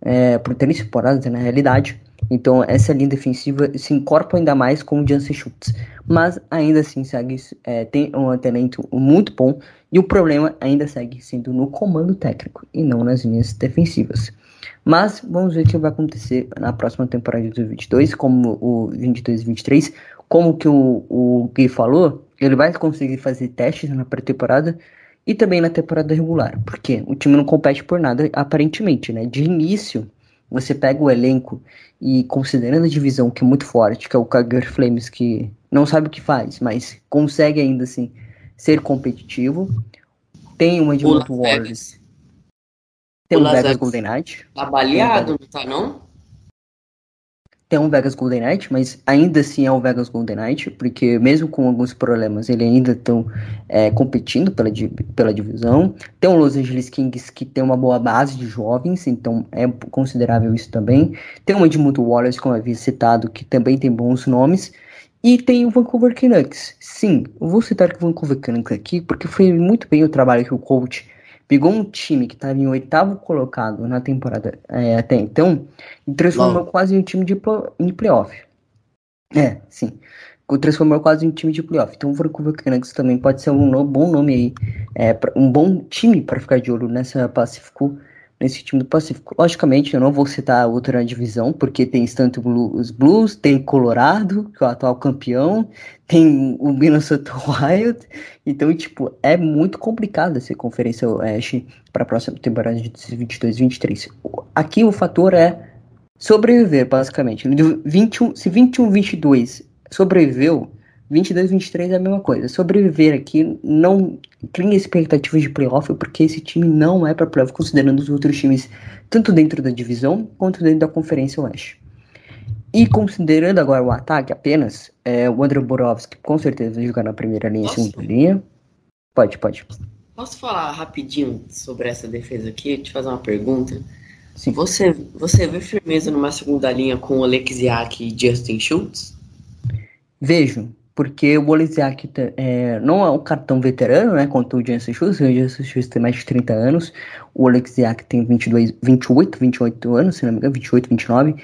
é, por três temporadas na realidade. Então, essa linha defensiva se incorpora ainda mais com o Jansen Schultz. Mas ainda assim, segue, é, tem um talento muito bom. E o problema ainda segue sendo no comando técnico e não nas linhas defensivas. Mas vamos ver o que vai acontecer na próxima temporada de 2022, como o 22 e 23. Como que o, o Gui falou, ele vai conseguir fazer testes na pré-temporada e também na temporada regular. Porque o time não compete por nada, aparentemente, né? De início, você pega o elenco e considerando a divisão que é muito forte, que é o Calgary Flames, que não sabe o que faz, mas consegue ainda assim ser competitivo. Tem uma de Warriors. Tem o, o Vegas Golden Knight. Tá baleado, não tá não? tem um Vegas Golden Knight, mas ainda assim é o Vegas Golden Knight, porque mesmo com alguns problemas, ele ainda estão é, competindo pela, pela divisão. Tem o Los Angeles Kings, que tem uma boa base de jovens, então é considerável isso também. Tem o Edmundo Wallace, como eu havia citado, que também tem bons nomes. E tem o Vancouver Canucks. Sim, eu vou citar o Vancouver Canucks aqui, porque foi muito bem o trabalho que o coach pegou um time que estava em oitavo colocado na temporada é, até então e transformou quase em um time de, em playoff. É, sim. Transformou quase em um time de playoff. Então o Vancouver Canucks também pode ser um bom nome aí, é, um bom time para ficar de olho nessa Pacífico nesse time do Pacífico. Logicamente, eu não vou citar outra divisão, porque tem tanto os Blues, tem Colorado, que é o atual campeão, tem o Minnesota Wild, então, tipo, é muito complicado essa Conferência Oeste para a próxima temporada de 2022-2023. Aqui o fator é sobreviver, basicamente. 21, se 21-22 sobreviveu, 22, 23 é a mesma coisa. Sobreviver aqui não cria expectativas de playoff, porque esse time não é para playoff, considerando os outros times, tanto dentro da divisão quanto dentro da Conferência Oeste. E considerando agora o ataque apenas, é, o André Borovski com certeza vai jogar na primeira linha e segunda linha. Pode, pode. Posso falar rapidinho sobre essa defesa aqui? Te fazer uma pergunta? Sim. Você, você vê firmeza numa segunda linha com o Alexiak e Justin Schultz? Vejo, porque o Olesiak é, não é um cartão veterano, né, quanto o Jansen Schultz, o Jansen Schultz tem mais de 30 anos, o Olesiak tem 22, 28, 28 anos, se não me engano, 28, 29,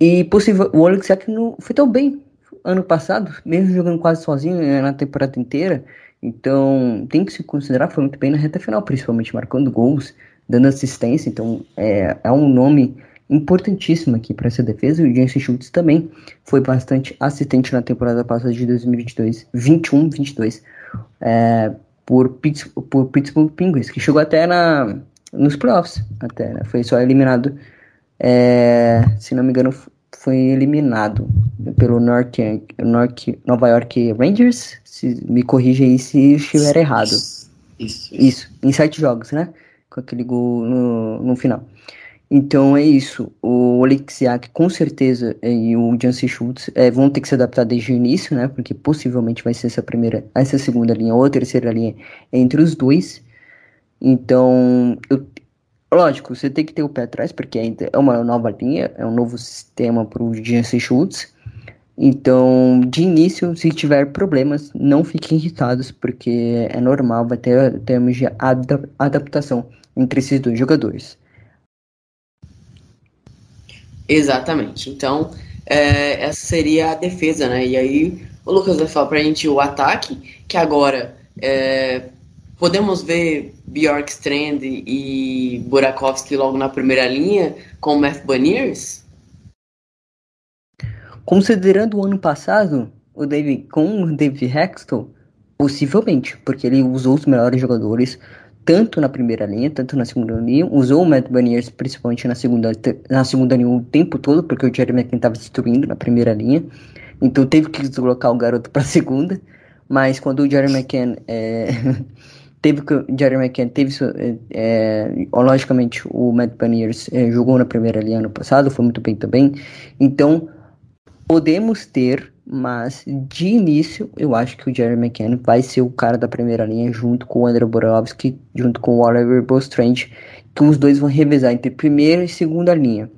e possível, o Olesiak não foi tão bem ano passado, mesmo jogando quase sozinho né, na temporada inteira, então tem que se considerar, foi muito bem na reta final, principalmente marcando gols, dando assistência, então é, é um nome importantíssima aqui para essa defesa. E o Jensen Schultz também foi bastante assistente na temporada passada de 2022, 21-22, é, por, Pittsburgh, por Pittsburgh Penguins, que chegou até na, nos playoffs, até, né? Foi só eliminado, é, se não me engano, foi eliminado pelo North, North, Nova York Rangers. Se, me corrija aí se estiver errado. Isso, isso. Isso, em sete jogos, né? Com aquele gol no, no final. Então é isso. O Oleksiak com certeza e o Jancy Schultz é, vão ter que se adaptar desde o início, né? Porque possivelmente vai ser essa primeira, essa segunda linha ou a terceira linha entre os dois. Então, eu, lógico, você tem que ter o pé atrás, porque é uma nova linha, é um novo sistema para o Jancy Schultz. Então, de início, se tiver problemas, não fiquem irritados, porque é normal, vai ter termos de adaptação entre esses dois jogadores. Exatamente. Então, é, essa seria a defesa, né? E aí o Lucas vai falar pra gente o ataque, que agora é, podemos ver Bjork Strand e Burakovsky logo na primeira linha com o Matt Baniers? Considerando o ano passado, o David, com o David Hextall, possivelmente, porque ele usou os melhores jogadores, tanto na primeira linha, tanto na segunda linha, usou o Matt Baniers principalmente na segunda, na segunda linha o tempo todo, porque o Jeremy McKinnon estava destruindo na primeira linha, então teve que deslocar o garoto para a segunda, mas quando o Jeremy McKinnon é, teve que o Jeremy McKinnon teve é, é, logicamente o Matt Baniers é, jogou na primeira linha ano passado, foi muito bem também, então podemos ter mas de início eu acho que o Jerry McKenna vai ser o cara da primeira linha junto com o André Borovski, junto com o Oliver Bostrand, que os dois vão revezar entre primeira e segunda linha.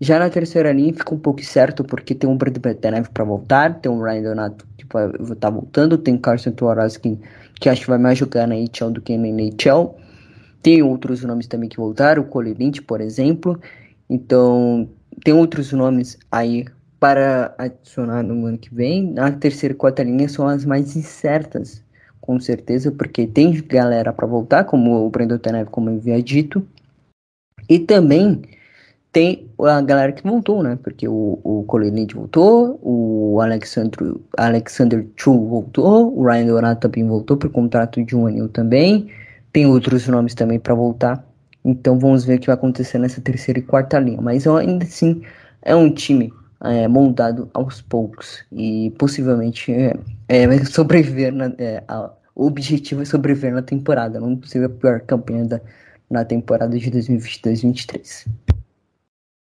Já na terceira linha fica um pouco certo porque tem um Brad Betenev para voltar, tem o Ryan Donato que vai estar tá voltando, tem Carson Tuaraski que acho que vai mais jogar na HL do que na NHL. Tem outros nomes também que voltaram, o Cole Lynch, por exemplo. Então, tem outros nomes aí para adicionar no ano que vem, a terceira e quarta linha são as mais incertas, com certeza, porque tem galera para voltar, como o Brandon Tanev, como eu havia dito, e também tem a galera que voltou, né? Porque o, o Colinid voltou, o Alexandre, Alexander Chu voltou, o Ryan Donato também voltou por contrato de um ano também. Tem outros nomes também para voltar. Então vamos ver o que vai acontecer nessa terceira e quarta linha. Mas ainda assim é um time é, moldado aos poucos e possivelmente é, é, sobreviver na, é, a, o objetivo é sobreviver na temporada, não possível a pior campanha da, na temporada de 2022-2023.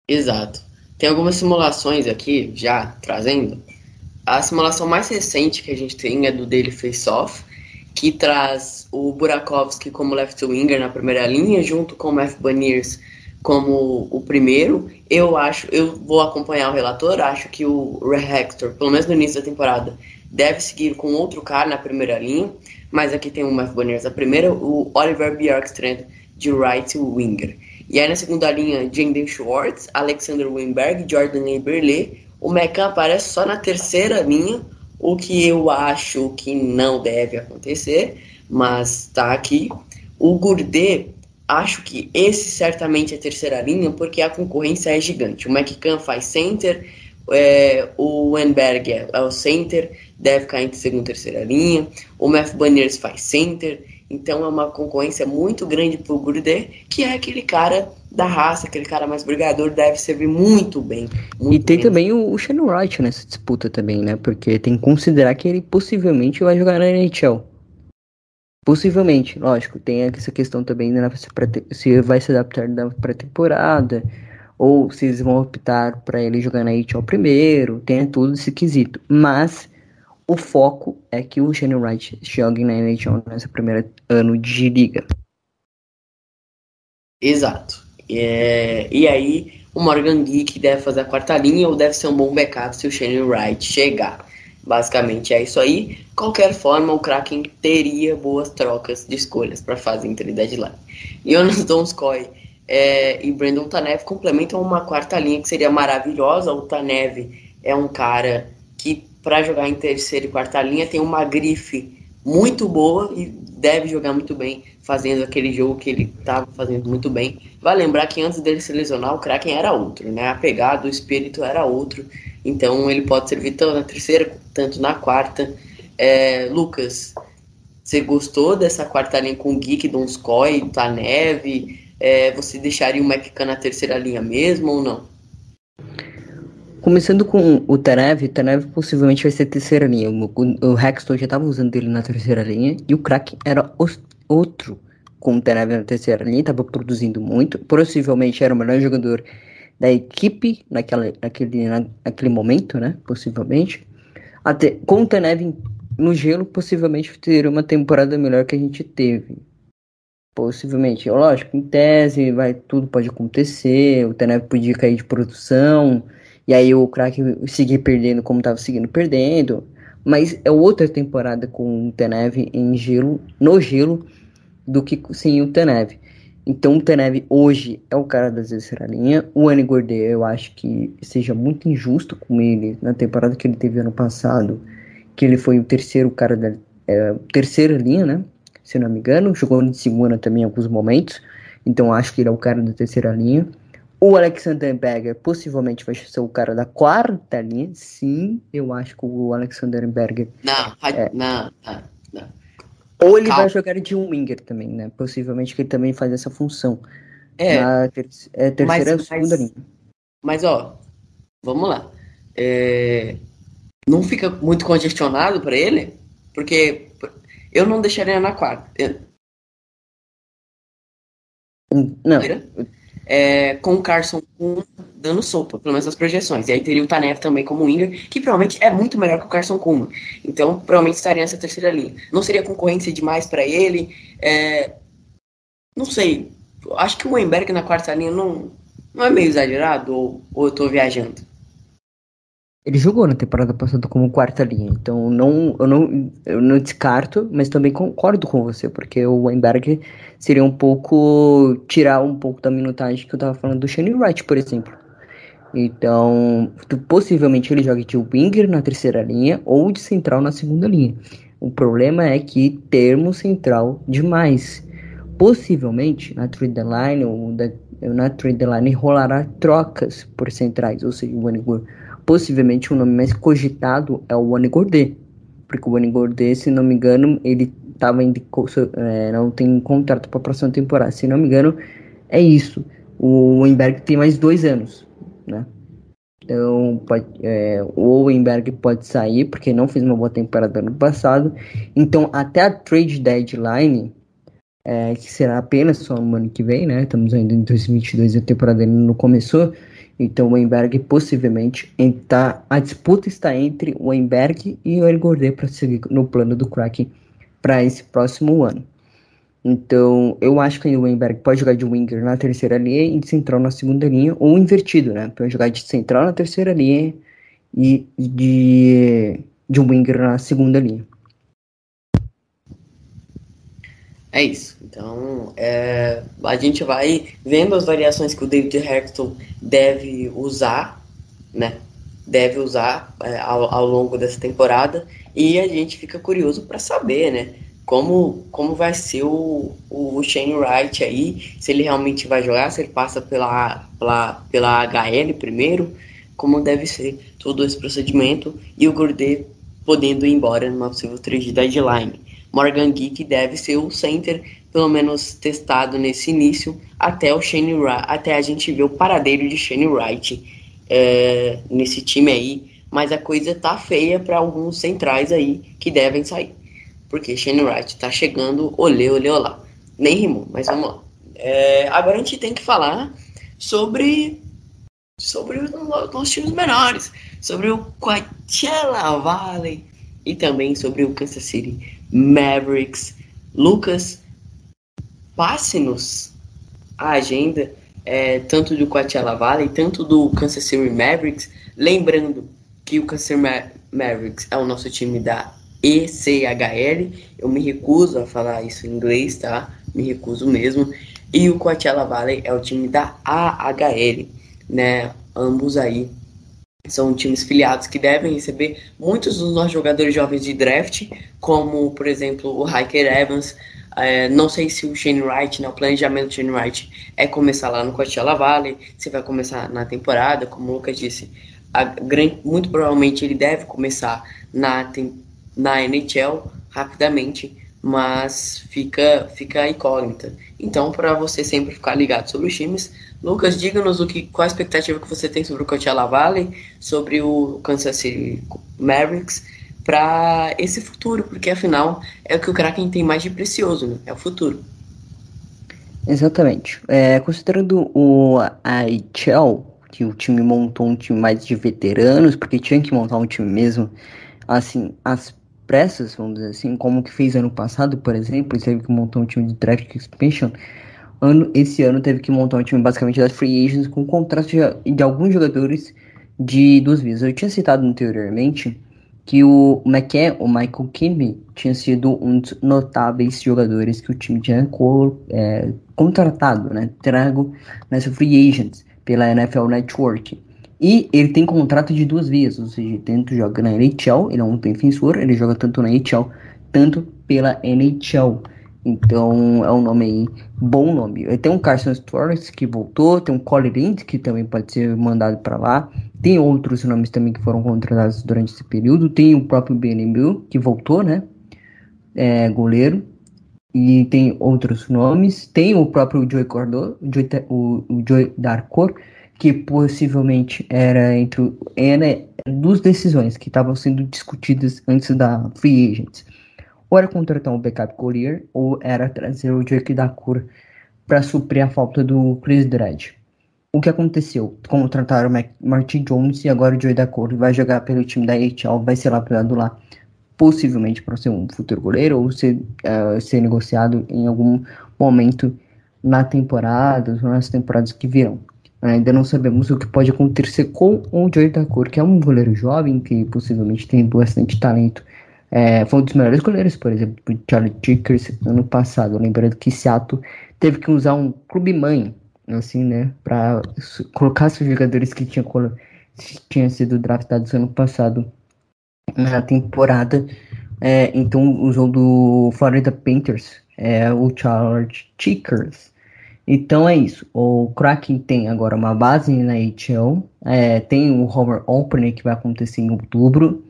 Exato. Tem algumas simulações aqui, já trazendo. A simulação mais recente que a gente tem é do Daily Face Off, que traz o Burakovsky como left winger na primeira linha, junto com o Matt Baniers como o primeiro. Eu acho, eu vou acompanhar o relator, acho que o Hector, pelo menos no início da temporada, deve seguir com outro cara na primeira linha, mas aqui tem o Matt Baniers na primeira, o Oliver Bjorkstrand de right winger. E aí na segunda linha, Janden Schwartz, Alexander Weinberg, Jordan Eberle. O Mecan aparece só na terceira linha, o que eu acho que não deve acontecer, mas tá aqui. O Gourdet, acho que esse certamente é a terceira linha, porque a concorrência é gigante. O McCann faz center, é, o Wenberg é, é, o center, deve ficar entre segunda e terceira linha. O Matt Banners faz center. Então é uma concorrência muito grande para o Gourdet, que é aquele cara da raça, aquele cara mais brigador, deve servir muito bem. Muito e tem bem. também o, o Shannon Wright nessa disputa também, né? Porque tem que considerar que ele possivelmente vai jogar na NHL. Possivelmente, lógico, tem essa questão também né, se vai se adaptar na pré-temporada, ou se eles vão optar para ele jogar na NHL primeiro, tem tudo esse quesito. Mas o foco é que o Shane Wright jogue na NHL nessa primeira ano de liga. Exato. É, e aí o Morgan Geek deve fazer a quarta linha ou deve ser um bom backup se o Shane Wright chegar. Basicamente é isso aí. Qualquer forma, o Kraken teria boas trocas de escolhas para fazer entre deadline. Jonas Donskoy é, e Brandon Tanev complementam uma quarta linha que seria maravilhosa. O Tanev é um cara que para jogar em terceira e quarta linha tem uma grife muito boa e deve jogar muito bem, fazendo aquele jogo que ele estava fazendo muito bem. Vai lembrar que antes dele se lesionar, o Kraken era outro, né? A pegada, o espírito era outro. Então ele pode servir tanto na terceira, tanto na quarta. É, Lucas, você gostou dessa quarta linha com o Geek, Donskoy, Tanev? É, você deixaria o McCann na terceira linha mesmo ou não? Começando com o Tanev, o Tanev possivelmente vai ser terceira linha. O, o, Hexton já estava usando ele na terceira linha e o Crack era os, outro com o Tanev na terceira linha, estava produzindo muito. Possivelmente era o melhor jogador da equipe naquela, naquele, naquele momento, né? Possivelmente. Até, com o Tanev no gelo, possivelmente teria uma temporada melhor que a gente teve. Possivelmente, lógico, em tese, vai, tudo pode acontecer. O Tanev podia cair de produção e aí o craque seguir perdendo como estava seguindo perdendo. Mas é outra temporada com o Tenev em gelo, no gelo, do que sem o Tenev. Então o Tenev hoje é o cara da terceira linha. O Annie Gordet eu acho que seja muito injusto com ele na temporada que ele teve ano passado, que ele foi o terceiro cara da é, terceira linha, né? Se não me engano, jogou de segunda também em alguns momentos. Então acho que ele é o cara da terceira linha. O Alexander Berger possivelmente vai ser o cara da quarta linha. Sim, eu acho que o Alexander Berger. Não, é, não, não, não. Ou ele Calma. vai jogar de um winger também, né? Possivelmente que ele também faz essa função. É. Na ter é, terceira mas, ou segunda mas, linha. Mas, ó, vamos lá. É, não fica muito congestionado para ele? Porque eu não deixaria na quarta. Não é, com o Carson dando sopa, pelo menos nas projeções. E aí teria o Tanev também como winger, que provavelmente é muito melhor que o Carson Kuma. Então, provavelmente estaria nessa terceira linha. Não seria concorrência demais para ele. É, não sei. Acho que o Weinberg na quarta linha não, não é meio exagerado ou, ou eu tô viajando? Ele jogou na temporada passada como quarta linha, então não, eu, não, eu não descarto, mas também concordo com você, porque o Weinberg seria um pouco tirar um pouco da minutagem que eu tava falando do Shane Wright, por exemplo. Então, possivelmente ele jogue de winger na terceira linha ou de central na segunda linha. O problema é que termo central demais. Possivelmente na trade line ou na trade line rolará trocas por centrais, ou seja, o Wanigor possivelmente o nome mais cogitado é o Wani Gourdet, porque o Wani Gourdet, se não me engano, ele tava em, é, não tem contrato para a próxima temporada, se não me engano, é isso. O Weinberg tem mais dois anos, né? Então, pode, é, o Weinberg pode sair, porque não fez uma boa temporada ano passado. Então, até a trade deadline, é, que será apenas só no ano que vem, né? Estamos ainda em 2022 e a temporada ainda não começou. Então o Weinberg possivelmente está a disputa está entre o Weinberg e o Ergordê para seguir no plano do Kraken para esse próximo ano. Então, eu acho que o Weinberg pode jogar de winger na terceira linha e de central na segunda linha, ou invertido, né? Pode jogar de central na terceira linha e de, de winger na segunda linha. É isso. Então, é, a gente vai vendo as variações que o David Hector deve usar, né? Deve usar é, ao, ao, longo dessa temporada e a gente fica curioso para saber, né? Como, como vai ser o, o Shane Wright aí, se ele realmente vai jogar, se ele passa pela, pela, pela HL primeiro, como deve ser todo esse procedimento e o Gourdet podendo ir embora numa possível trade deadline. Morgan Geek deve ser o center, pelo menos testado nesse início, até o Shane até a gente ver o paradeiro de Shane Wright é, nesse time aí. Mas a coisa tá feia para alguns centrais aí que devem sair. Porque Shane Wright tá chegando, olê, olê, olá. Nem rimou, mas vamos lá. É, agora a gente tem que falar sobre sobre os nossos times menores, sobre o Coachella Valley e também sobre o Kansas City Mavericks. Lucas, passe-nos a agenda é, tanto do Coachella Valley, tanto do Kansas City Mavericks, lembrando que o Kansas City Mavericks é o nosso time da ECHL, eu me recuso a falar isso em inglês, tá? Me recuso mesmo. E o Coachella Valley é o time da AHL, né? Ambos aí são times filiados que devem receber muitos dos nossos jogadores jovens de draft, como, por exemplo, o Hiker Evans. É, não sei se o Shane Wright, né, o planejamento do Shane Wright é começar lá no Coachella Valley, se vai começar na temporada, como o Lucas disse. A, muito provavelmente ele deve começar na, na NHL rapidamente, mas fica, fica incógnita. Então, para você sempre ficar ligado sobre os times, Lucas, diga-nos o que, qual a expectativa que você tem sobre o Coachella Valley, sobre o Kansas City Mavericks, para esse futuro, porque afinal é o que o Kraken tem mais de precioso, né? é o futuro. Exatamente. É, considerando o IHL, que o time montou um time mais de veteranos, porque tinha que montar um time mesmo, assim, as pressas, vamos dizer assim, como que fez ano passado, por exemplo, teve que montar um time de draft expansion, ano, esse ano teve que montar um time basicamente das free agents com contratos de, de alguns jogadores de duas vias. Eu tinha citado anteriormente que o McKen, o Michael Kimmy, tinha sido um dos notáveis jogadores que o time tinha é, contratado, né, trago nessa free agents pela NFL Network. E ele tem contrato de duas vias, ou seja, tanto joga na NHL, ele é um defensor, ele joga tanto na NHL, tanto pela NHL. Então é um nome aí, bom nome. Tem um Carson Torres que voltou, tem um Cole Lind que também pode ser mandado para lá. Tem outros nomes também que foram contratados durante esse período. Tem o próprio BNB que voltou, né? É, goleiro. E tem outros nomes. Tem o próprio Joey Cordor, o, o Joey Darkor, que possivelmente era entre era duas decisões que estavam sendo discutidas antes da free agents ou era contratar um backup courier, ou era trazer o Jake da cura para suprir a falta do Chris Dredd. O que aconteceu? Contrataram o Martin Jones e agora o Joey da Cor vai jogar pelo time da HL, vai ser lapidado lá, possivelmente para ser um futuro goleiro ou ser, uh, ser negociado em algum momento na temporada, nas temporadas que virão. Ainda não sabemos o que pode acontecer com o Joey da Cor, que é um goleiro jovem que possivelmente tem bastante talento é, foi um dos melhores goleiros, por exemplo, o Charlie Chickers ano passado. Lembrando que Seattle teve que usar um clube mãe, assim, né, para colocar seus jogadores que tinham, sido draftados ano passado na temporada. É, então usou do Florida Panthers, é, o Charlie Chickers. Então é isso. O Kraken tem agora uma base na HL. É, tem o Homer Opener que vai acontecer em outubro.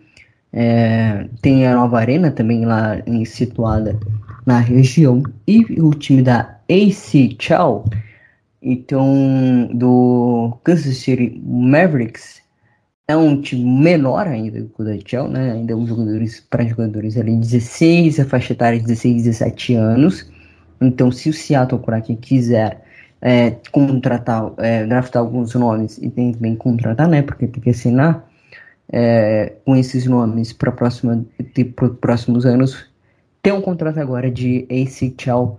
É, tem a nova arena também lá em, situada na região. E o time da AC Chow, então do Kansas City Mavericks, é um time menor ainda do da Chow, né? Ainda os jogadores para jogadores ali 16, a faixa etária 16, 17 anos. Então, se o Seattle Kraken quiser é, contratar, é, draftar alguns nomes e tem também contratar, né? Porque tem que assinar é, com esses nomes para os próximos anos. Tem um contrato agora de ACHL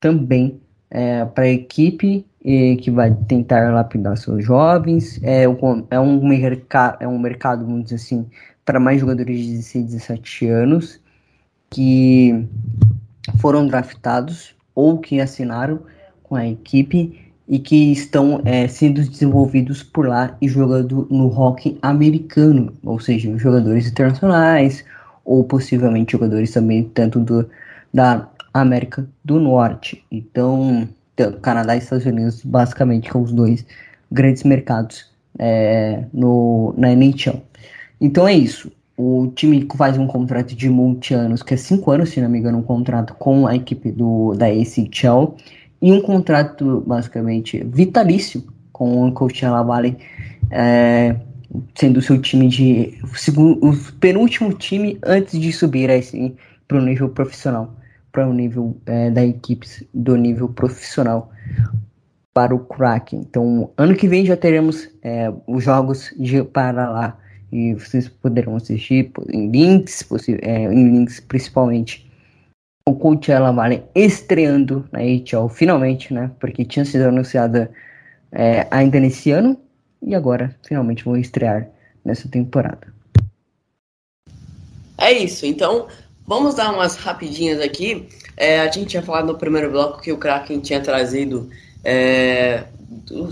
também é, para a equipe e, que vai tentar lapidar seus jovens. É, é, um, mercado, é um mercado, vamos dizer assim, para mais jogadores de 16, 17 anos que foram draftados ou que assinaram com a equipe e que estão é, sendo desenvolvidos por lá e jogando no rock americano, ou seja, jogadores internacionais ou possivelmente jogadores também tanto do, da América do Norte. Então, Canadá e Estados Unidos basicamente são os dois grandes mercados é, no, na NHL. Então é isso. O time faz um contrato de multi-anos, que é cinco anos, se não me engano, um contrato com a equipe do, da ACHL e um contrato basicamente vitalício com o Coachella Valley, é, sendo o seu time de o, segundo, o penúltimo time antes de subir assim, para o nível profissional, para o nível é, da equipe do nível profissional para o Kraken. Então, ano que vem já teremos é, os jogos de para lá e vocês poderão assistir em links, é, em links principalmente o Coachella Valley estreando na HL finalmente, né? Porque tinha sido anunciada é, ainda nesse ano e agora finalmente vão estrear nessa temporada. É isso, então vamos dar umas rapidinhas aqui. É, a gente tinha falado no primeiro bloco que o Kraken tinha trazido é,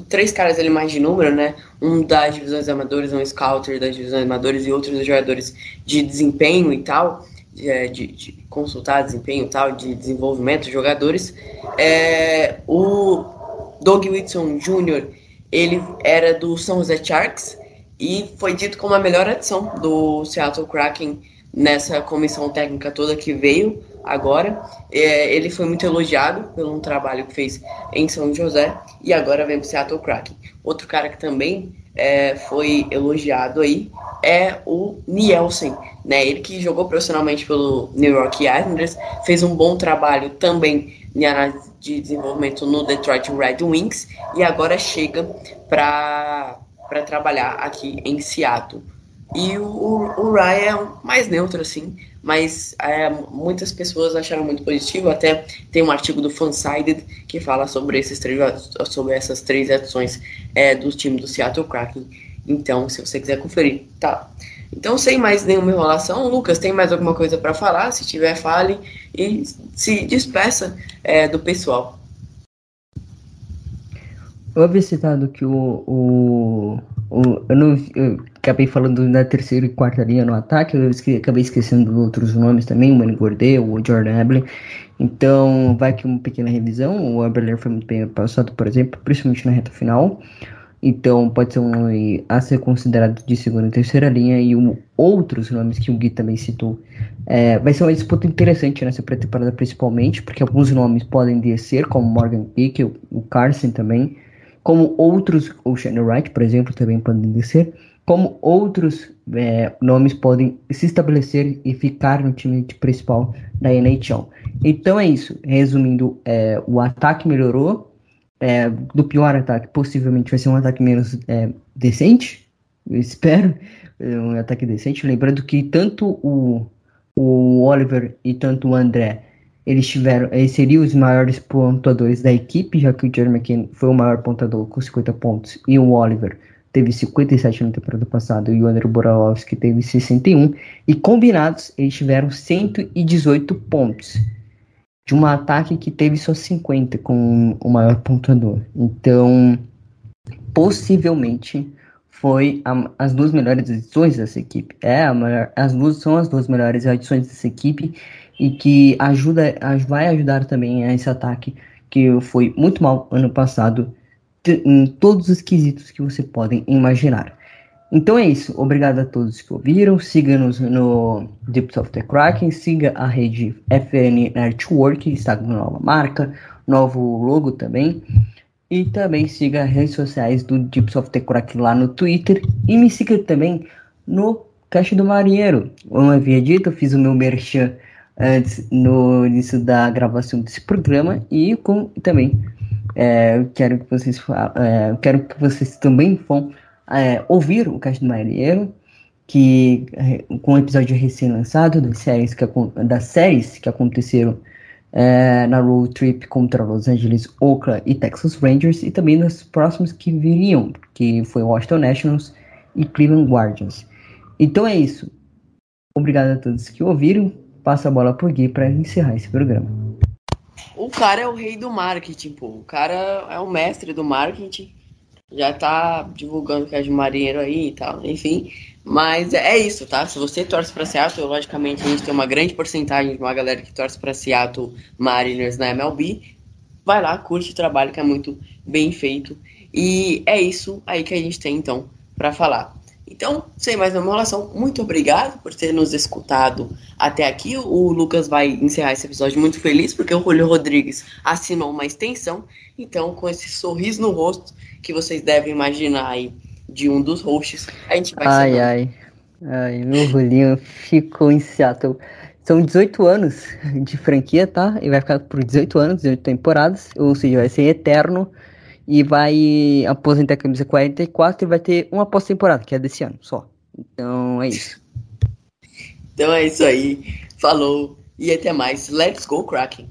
três caras ali mais de número, né? Um das divisões amadores, um scouter das divisões amadores e outros jogadores de desempenho e tal de, é, de consultar desempenho tal, de desenvolvimento de jogadores. É, o Doug Whitson Jr., ele era do São José Sharks e foi dito como a melhor adição do Seattle Kraken nessa comissão técnica toda que veio agora. É, ele foi muito elogiado pelo trabalho que fez em São José e agora vem para o Seattle Kraken. Outro cara que também é, foi elogiado aí é o Nielsen, né? Ele que jogou profissionalmente pelo New York Islanders, fez um bom trabalho também em análise de desenvolvimento no Detroit Red Wings e agora chega para trabalhar aqui em Seattle. E o, o, Ryan é mais neutro, assim, mas é, muitas pessoas acharam muito positivo. Até tem um artigo do Fansided que fala sobre, esses três, sobre essas três adições é, do time do Seattle Kraken. Então, se você quiser conferir, tá. Então, sem mais nenhuma enrolação, Lucas, tem mais alguma coisa para falar? Se tiver, fale e se despeça é, do pessoal. Eu havia citado que o, o, o eu não eu acabei falando da terceira e quarta linha no ataque, eu esque, acabei esquecendo outros nomes também, o Manny Gordeu, o Jordan Eblin. Então, vai aqui uma pequena revisão. O Eberler foi muito bem passado, por exemplo, principalmente na reta final. Então pode ser um nome a ser considerado de segunda e terceira linha e um, outros nomes que o Gui também citou. É, vai ser uma disputa interessante nessa pré-temporada principalmente, porque alguns nomes podem descer, como Morgan Pick, o, o Carson também, como outros, o Shane Wright, por exemplo, também podem descer, como outros é, nomes podem se estabelecer e ficar no time principal da NHL. Então é isso. Resumindo, é, o ataque melhorou, é, do pior ataque, possivelmente vai ser um ataque menos é, decente, eu espero, um ataque decente. Lembrando que tanto o, o Oliver e tanto o André, eles tiveram, eles seriam os maiores pontuadores da equipe, já que o Jeremy McKinnon foi o maior pontuador com 50 pontos e o Oliver teve 57 na temporada passada e o André Boralowski teve 61 e combinados eles tiveram 118 pontos de um ataque que teve só 50 com o maior pontuador. Então, possivelmente foi a, as duas melhores edições dessa equipe. É, maior, as duas são as duas melhores edições dessa equipe e que ajuda, vai ajudar também a esse ataque que foi muito mal ano passado em todos os quesitos que você podem imaginar. Então é isso. Obrigado a todos que ouviram. Siga-nos no Deep of the Kraken. Siga a rede FN Network, está com nova marca, novo logo também. E também siga as redes sociais do Deep of the Kraken lá no Twitter. E me siga também no Caixa do Marinheiro. Como havia dito, eu fiz o meu merchan antes no início da gravação desse programa. E com também É, eu quero que vocês é, quero que vocês também vão é, ouvir o cast do Marinheiro, que é, com o episódio recém-lançado das séries que, das séries que aconteceram é, na road trip contra Los Angeles, Oakland e Texas Rangers, e também nos próximos que viriam, que foi Washington Nationals e Cleveland Guardians. Então é isso. Obrigado a todos que ouviram. Passa a bola por Gui para encerrar esse programa. O cara é o rei do marketing, pô. O cara é o mestre do marketing. Já tá divulgando que é de marinheiro aí e tal, enfim. Mas é isso, tá? Se você torce para Seattle, logicamente a gente tem uma grande porcentagem de uma galera que torce para Seattle Mariners na MLB. Vai lá, curte o trabalho que é muito bem feito. E é isso aí que a gente tem então para falar. Então, sem mais enrolação, muito obrigado por ter nos escutado até aqui. O Lucas vai encerrar esse episódio muito feliz, porque o Julio Rodrigues assinou uma extensão. Então, com esse sorriso no rosto que vocês devem imaginar aí de um dos hosts, a gente vai Ai, ai. Ai, meu Julinho ficou em Seattle. São 18 anos de franquia, tá? E vai ficar por 18 anos, 18 temporadas. Ou seja, vai ser eterno e vai aposentar a camisa 44 e vai ter uma pós-temporada, que é desse ano só. Então é isso. Então é isso aí. Falou e até mais. Let's go, Kraken!